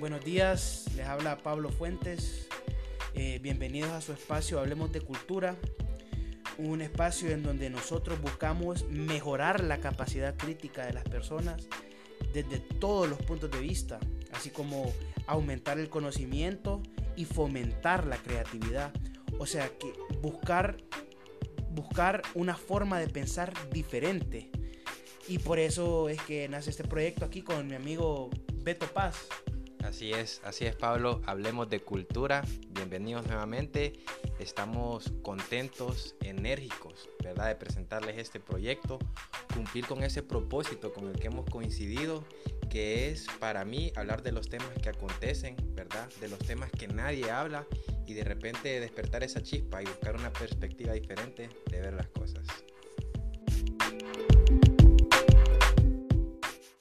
Buenos días, les habla Pablo Fuentes. Eh, bienvenidos a su espacio Hablemos de Cultura, un espacio en donde nosotros buscamos mejorar la capacidad crítica de las personas desde todos los puntos de vista, así como aumentar el conocimiento y fomentar la creatividad. O sea, que buscar, buscar una forma de pensar diferente. Y por eso es que nace este proyecto aquí con mi amigo Beto Paz. Así es, así es Pablo, hablemos de cultura, bienvenidos nuevamente, estamos contentos, enérgicos, ¿verdad? De presentarles este proyecto, cumplir con ese propósito con el que hemos coincidido, que es para mí hablar de los temas que acontecen, ¿verdad? De los temas que nadie habla y de repente despertar esa chispa y buscar una perspectiva diferente de ver las cosas.